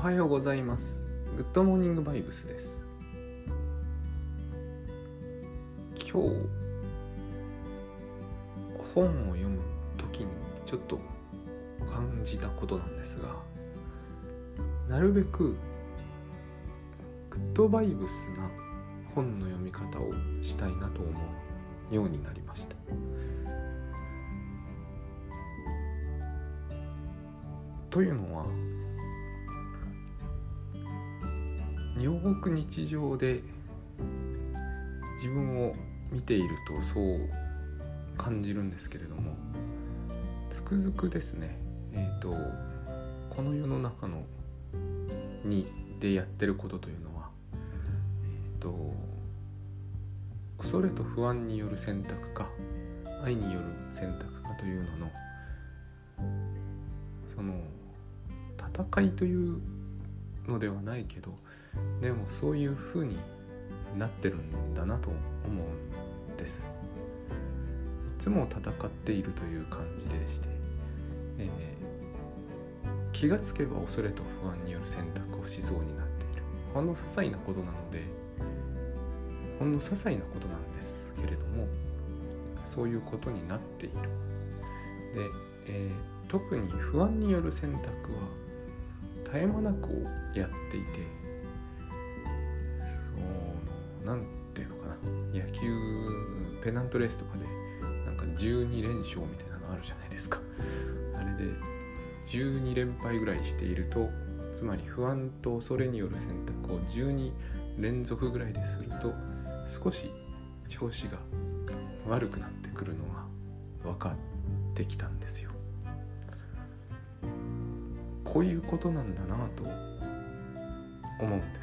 はようございます。グッドモーニングバイブスです。今日本を読む時にちょっと感じたことなんですがなるべくグッドバイブスな本の読み方をしたいなと思うようになりました。というのはよく日常で自分を見ているとそう感じるんですけれどもつくづくですねえっ、ー、とこの世の中のにでやってることというのはえっ、ー、と恐れと不安による選択か愛による選択かというののその戦いというのではないけどでもそういう風になってるんだなと思うんです。いつも戦っているという感じでして、えー、気がつけば恐れと不安による選択をしそうになっている。ほんの些細なことなのでほんの些細なことなんですけれどもそういうことになっている。で、えー、特に不安による選択は絶え間なくやっていて何ていうのかな。野球ペナントレースとかでなんか12連勝みたいなのあるじゃないですか。あれで12連敗ぐらいしているとつまり不安と恐れによる選択を12連続ぐらいですると少し調子が悪くなってくるのが分かってきたんですよ。こういうことなんだなと思うんです。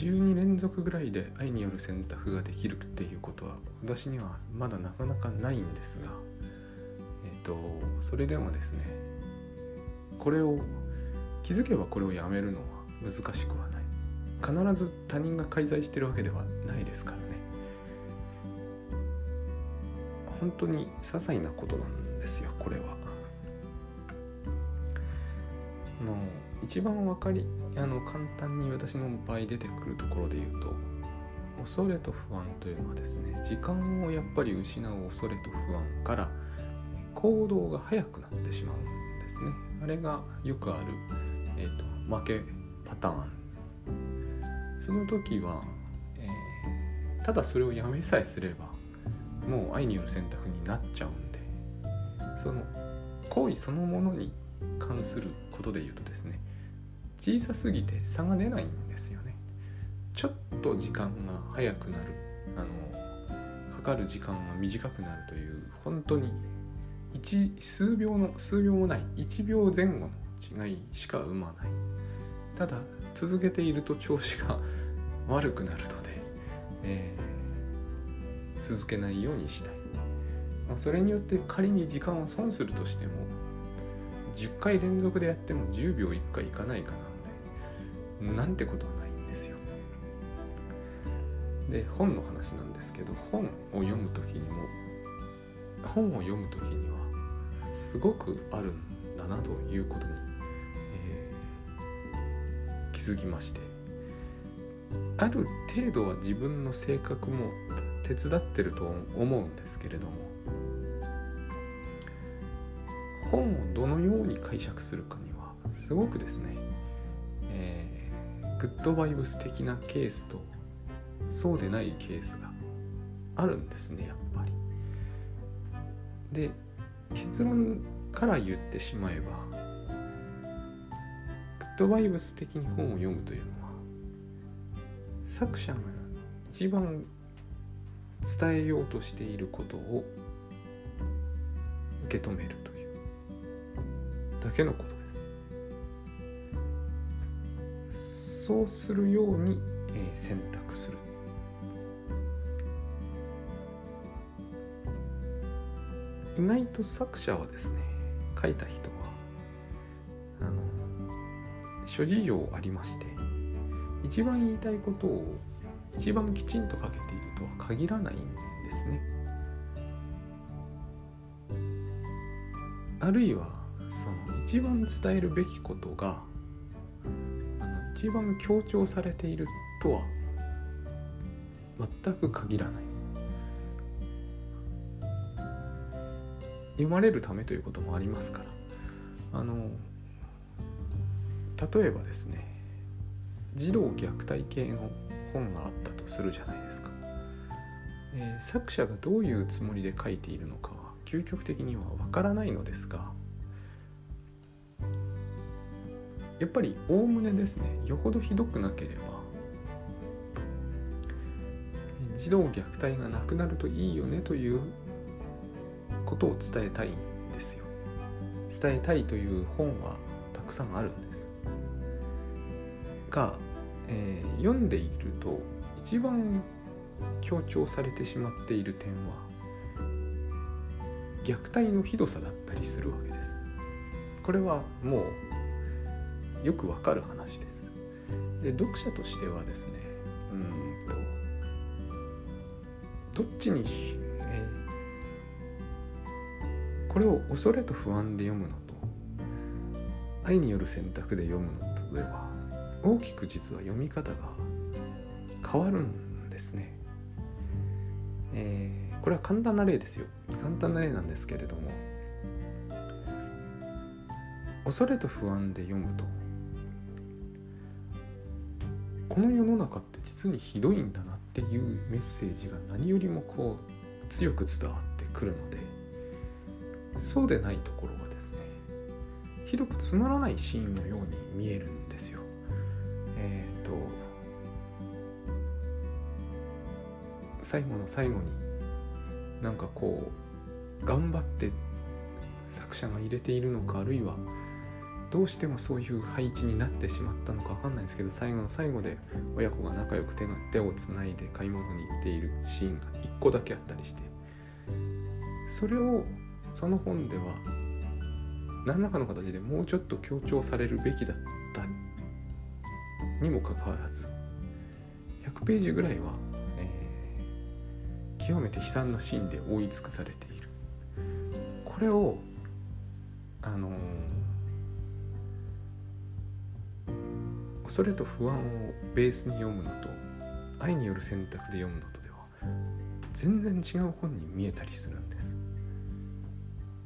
12連続ぐらいで愛による選択ができるっていうことは私にはまだなかなかないんですがえっ、ー、とそれでもですねこれを気づけばこれをやめるのは難しくはない。必ず他人が介在してるわけではないですからね。本当に些細なことなんですよこれは。の一番分かりあの簡単に私の場合出てくるところで言うと恐れと不安というのはですね時間をやっぱり失う恐れと不安から行動が早くなってしまうんですね。あれがよくある、えーと、負けパターン。その時は、えー、ただそれをやめさえすればもう愛による選択になっちゃうんでその行為そのものに関することで言うとですね小さすぎて差が出ないんですよね。ちょっと時間が早くなる。あのかかる時間が短くなるという本当に1数秒の数秒もない1秒前後の違いしか生まない。ただ続けていると調子が悪くなるので、えー、続けないようにしたい、ま、それによって仮に時間を損するとしても10回連続でやっても10秒1回いかないかな。なんてことはないんですよ。で本の話なんですけど本を読む時にも本を読む時にはすごくあるんだなということに、えー、気づきまして。ある程度は自分の性格も手伝ってると思うんですけれども本をどのように解釈するかにはすごくですね、グッドバイブス的なケースとそうでないケースがあるんですねやっぱり。で結論から言ってしまえばグッドバイブス的に本を読むというのは作者が一番伝えようとしていることを受け止めるというだけのことそうするように、え、選択する。意外と作者はですね書いた人はあの諸事情ありまして一番言いたいことを一番きちんと書けているとは限らないんですね。あるいはその一番伝えるべきことが一番強調されているとは全く限らない。読まれるためということもありますから。あの例えばですね児童虐待系の本があったとするじゃないですか、えー、作者がどういうつもりで書いているのかは究極的にはわからないのですがやっぱりおおむねですね。よほどひどくなければ。児童虐待がなくなるといいよねということを伝えたいんですよ。伝えたいという本はたくさんあるんです。が、えー、読んでいると一番強調されてしまっている点は虐待のひどさだったりするわけです。これはもうよくわかる話ですで読者としてはですねうんとどっちに、えー、これを恐れと不安で読むのと愛による選択で読むのとでは大きく実は読み方が変わるんですね。えー、これは簡単な例ですよ。簡単な例なんですけれども恐れと不安で読むとこの世の中って実にひどいんだなっていうメッセージが何よりもこう強く伝わってくるのでそうでないところはですねひどくつまらないシーンのように見えるんですよ。えっ、ー、と最後の最後になんかこう頑張って作者が入れているのかあるいはどうしてもそういう配置になってしまったのか分かんないんですけど最後の最後で親子が仲良く手が手をつないで買い物に行っているシーンが1個だけあったりしてそれをその本では何らかの形でもうちょっと強調されるべきだったにもかかわらず100ページぐらいは、えー、極めて悲惨なシーンで覆い尽くされている。これをあのー、恐れと不安をベースに読むのと愛による選択で読むのとでは全然違う本に見えたりするんです。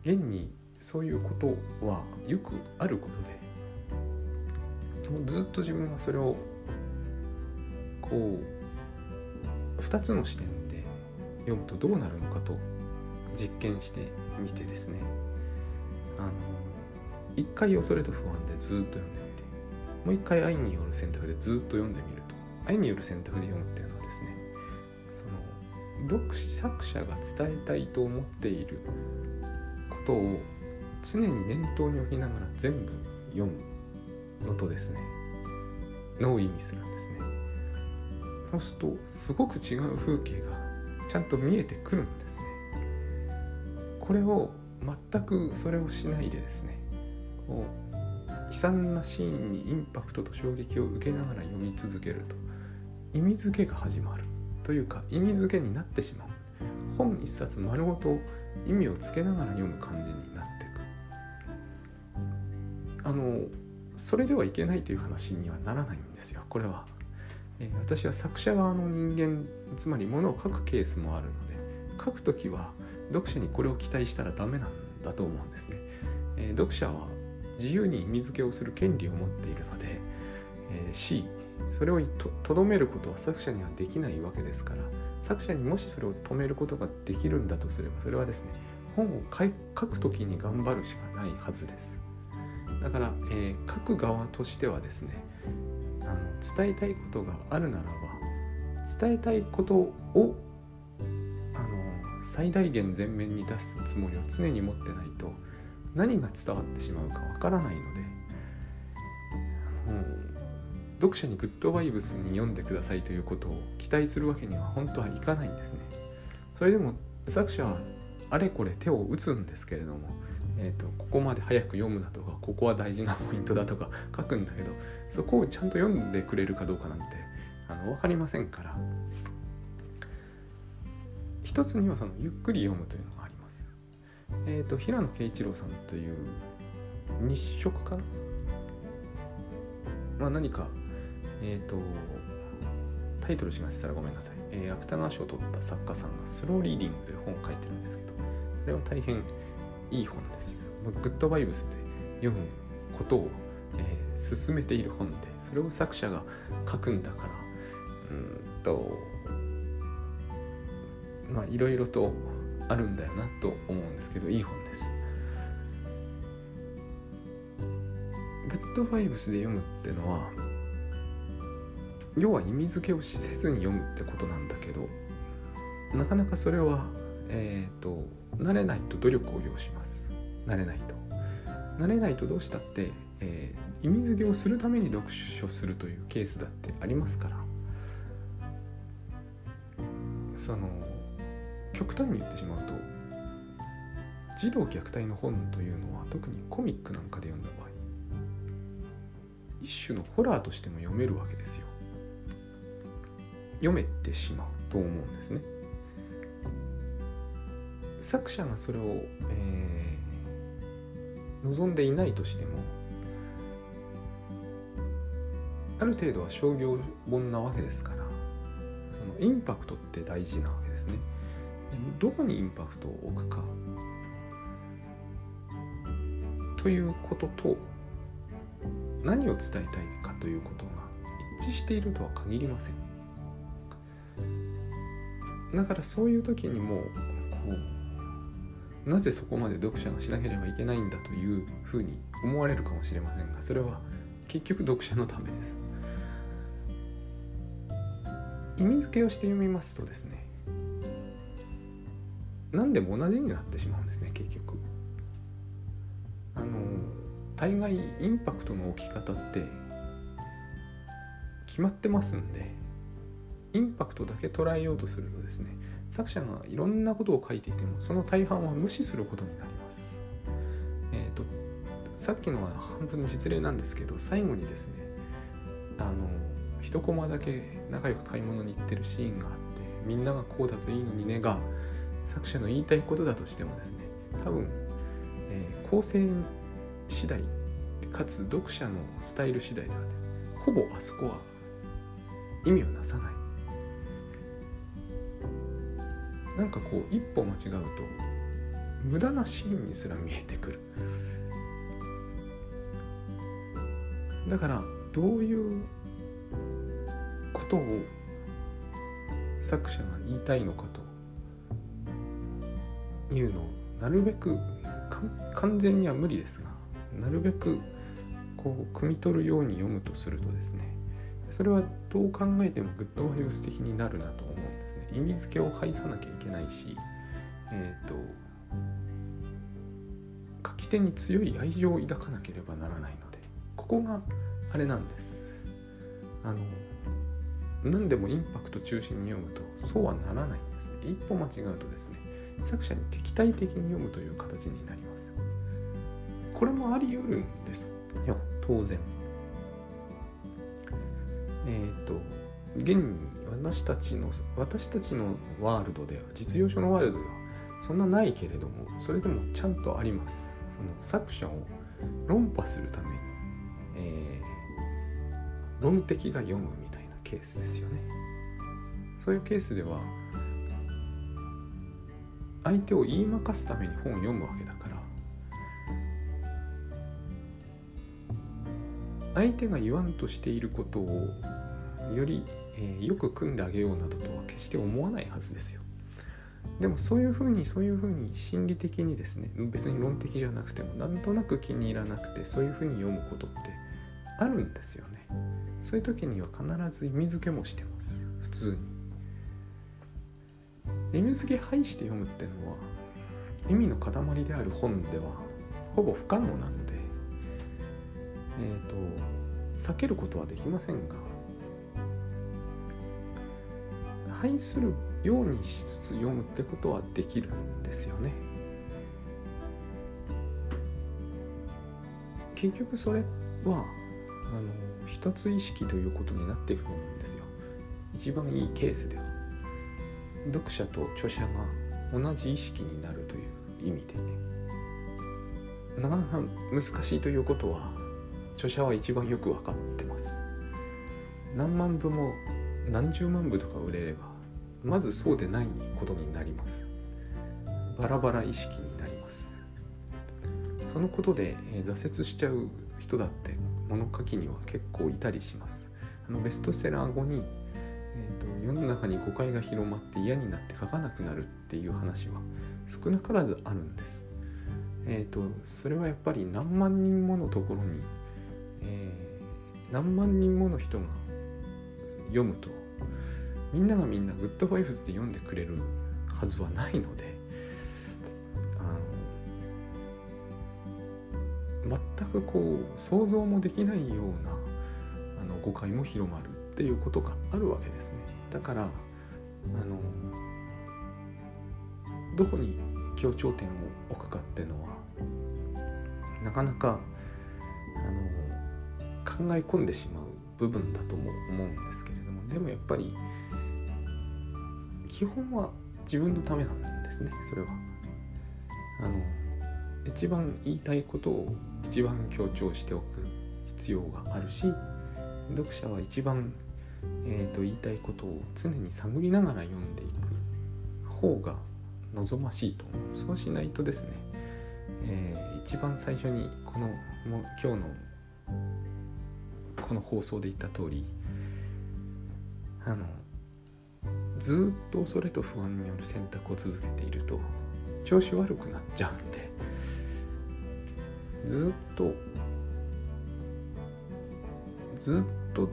現にそういうことはよくあることでもうずっと自分はそれをこう2つの視点で読むとどうなるのかと実験してみてですね。あの一回恐れと不安でずっと読んでもう一回愛による選択でずっと読んでみると。愛による選択で読むっていうのはですねその読者作者が伝えたいと思っていることを常に念頭に置きながら全部読むのとですねのを意味するんですね。そうするとすごく違う風景がちゃんと見えてくるんですね。これを全くそれをしないでですねこう惨なシーンにインパクトと衝撃を受けながら読み続けると意味付けが始まるというか意味付けになってしまう。本一冊丸ごと意味をつけながら読む感じになっていく。あのそれではいけないという話にはならないんですよ。これは、えー、私は作者側の人間つまりものを書くケースもあるので書く時は読者にこれを期待したらダメなんだと思うんですね、えー、読者は自由に意味付けをする権利を持っているので、えー、C それをとどめることは作者にはできないわけですから作者にもしそれを止めることができるんだとすればそれはですね本を書く時に頑張るしかないはずです。だから、えー、書く側としてはですねあの伝えたいことがあるならば伝えたいことをあの最大限前面に出すつもりを常に持ってないと何が伝わってしまうかわからないので読者にグッドバイブスに読んでくださいということを期待するわけには本当はいかないんですね。それでも作者はあれこれ手を打つんですけれどもえーと、ここまで早く読むなとかここは大事なポイントだとか書くんだけどそこをちゃんと読んでくれるかどうかなんてあの分かりませんから一つにはそのゆっくり読むというのがあります。えっ、ー、と平野啓一郎さんという日食かな、まあ、何かえっ、ー、とタイトルしましたらごめんなさい、えー、芥川賞を取った作家さんがスローリーディングという本を書いてるんですけどこれは大変いい本です。グッドバイブスで読むことを、えー、進めている本でそれを作者が書くんだからうんとまあいろいろとあるんだよなと思うんですけどいい本です。グッドバイブスで読むってのは要は意味付けをしせずに読むってことなんだけどなかなかそれはえっ、ー、と慣れないと努力を要します。慣れないと。慣れないとどうしたって、えー、意味付けをするために読書するというケースだってありますから。その極端に言ってしまうと児童虐待の本というのは特にコミックなんかで読んだ場合一種のホラーとしても読めるわけですよ。読めてしまうと思うんですね。作者がそれを、えー、望んでいないとしてもある程度は商業本なわけですからそのインパクトって大事などこにインパクトを置くか？ということと何を伝えたいかということが一致しているとは限りません。だからそういう時にもこうなぜそこまで読者がしなければいけないんだというふうに思われるかもしれませんがそれは結局読者のためです。意味付けをして読みますとですね何でも同じになってしまうんですね結局あの大概インパクトの置き方って決まってますんでインパクトだけ捉えようとするとですね作者がいろんなことを書いていてもその大半は無視することになります。えっ、ー、とさっきのは半分実例なんですけど最後にですねあの一コマだけ仲良く買い物に行ってるシーンがあってみんながこうだといいのにねが作者の言いたいことだとしてもですね多分、えー、構成次第かつ読者のスタイル次第では、ね、ほぼあそこは意味をなさない。なんかこう一歩間違うと無駄なシーンにすら見えてくる。だからどういうことを作者が言いたいのかというのをなるべく完全には無理ですがなるべくこう汲み取るように読むとするとですねそれはどう考えてもグッドバイブス的になるなと思うんですね。意味付けを返さなきゃいけないしえっ、ー、と書き手に強い愛情を抱かなければならないのでここがあれなんです。あの何でもインパクト中心に読むとそうはならないんですね。一歩間違うとです作者に敵対的に読むという形になります。これもあり得るんです。よ当然。えっ、ー、と現に私たちの私たちのワールドでは実用書のワールドではそんなないけれどもそれでもちゃんとあります。その作者を論破するために、えー、論敵が読むみたいなケースですよね。そういうケースでは相手を言いまかすために本を読むわけだから相手が言わんとしていることをより、えー、よく組んであげようなどとは決して思わないはずですよ。でもそういうふうにそういうふうに心理的にですね別に論的じゃなくてもなんとなく気に入らなくてそういうふうに読むことってあるんですよね。そういう時には必ず意味付けもしてます普通に。意味付け排して読むってのは意味の塊である本ではほぼ不可能なのでえっ、ー、と避けることはできませんが排するようにしつつ読むってことはできるんですよね。結局それはあの一つ意識ということになっていくと思うんですよ。一番いいケースでは読者と著者が同じ意識になるという意味でね。なかなか難しいということは著者は一番よく分かってます。何万部も何十万部とか売れればまずそうでないことになります。バラバラ意識になります。そのことで、えー、挫折しちゃう人だって物書きには結構いたりします。あのベストセラー後に、世の中に誤解が広まって嫌になって書かなくなるっていう話は少なからずあるんです。えーと、それはやっぱり何万人ものところに、えー、何万人もの人が読むとみんながみんなグッドバイブスで読んでくれるはずはないのであの全くこう想像もできないようなあの誤解も広まるっていうことがあるわけですね。だからあのどこに強調点を置くかっていうのはなかなかあの考え込んでしまう部分だとも思うんですけれどもでもやっぱり基本は自分のためなんですねそれは。あの一番言いたいことを一番強調しておく必要があるし読者は一番、えーと、言いたいことを常に探りながら読んでいく方が望ましいと思う。そうしないとですね、えー、一番最初にこのも今日のこの放送で言った通りあのずっと恐れと不安による選択を続けていると調子悪くなっちゃうんでずっとずっと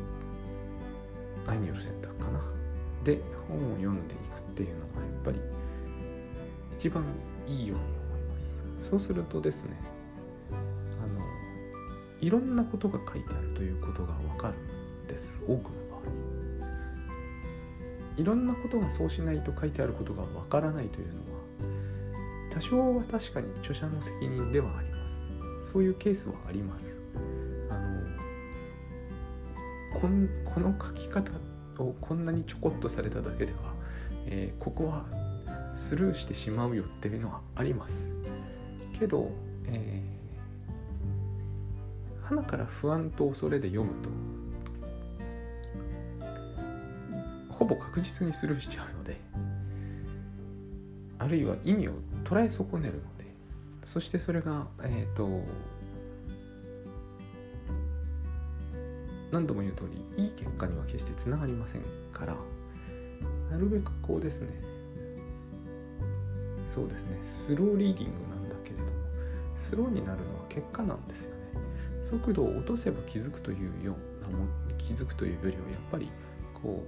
愛による選択かな。で本を読んでいくっていうのがやっぱり一番いいように思います。そうするとですねあのいろんなことが書いてあるということがわかるんです。多くの場合。いろんなことがそうしないと書いてあることがわからないというのは多少は確かに著者の責任ではあります。そういうケースはあります。こんこの書き方をこんなにちょこっとされただけでは、えー、ここはスルーしてしまうよっていうのはあります。けど、えー、花から不安と恐れで読むとほぼ確実にスルーしちゃうのであるいは意味を捉え損ねるのでそしてそれがえっ、ー、と何度も言う通りいい結果には決してつながりませんからなるべくこうですねそうですねスローリーディングなんだけれどもスローになるのは結果なんですよね。速度を落とせば気づくというようなも気づくというよりはやっぱりこ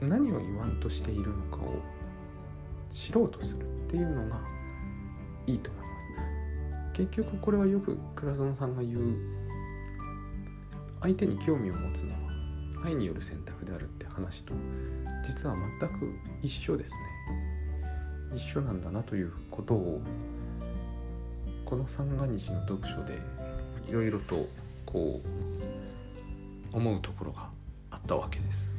う何を言わんとしているのかを知ろうとするっていうのがいいと思います。結局これはよく倉園さんが言う相手に興味を持つのは愛による選択であるって話と実は全く一緒ですね。一緒なんだなということをこの三が日の読書でいろいろとこう思うところがあったわけです。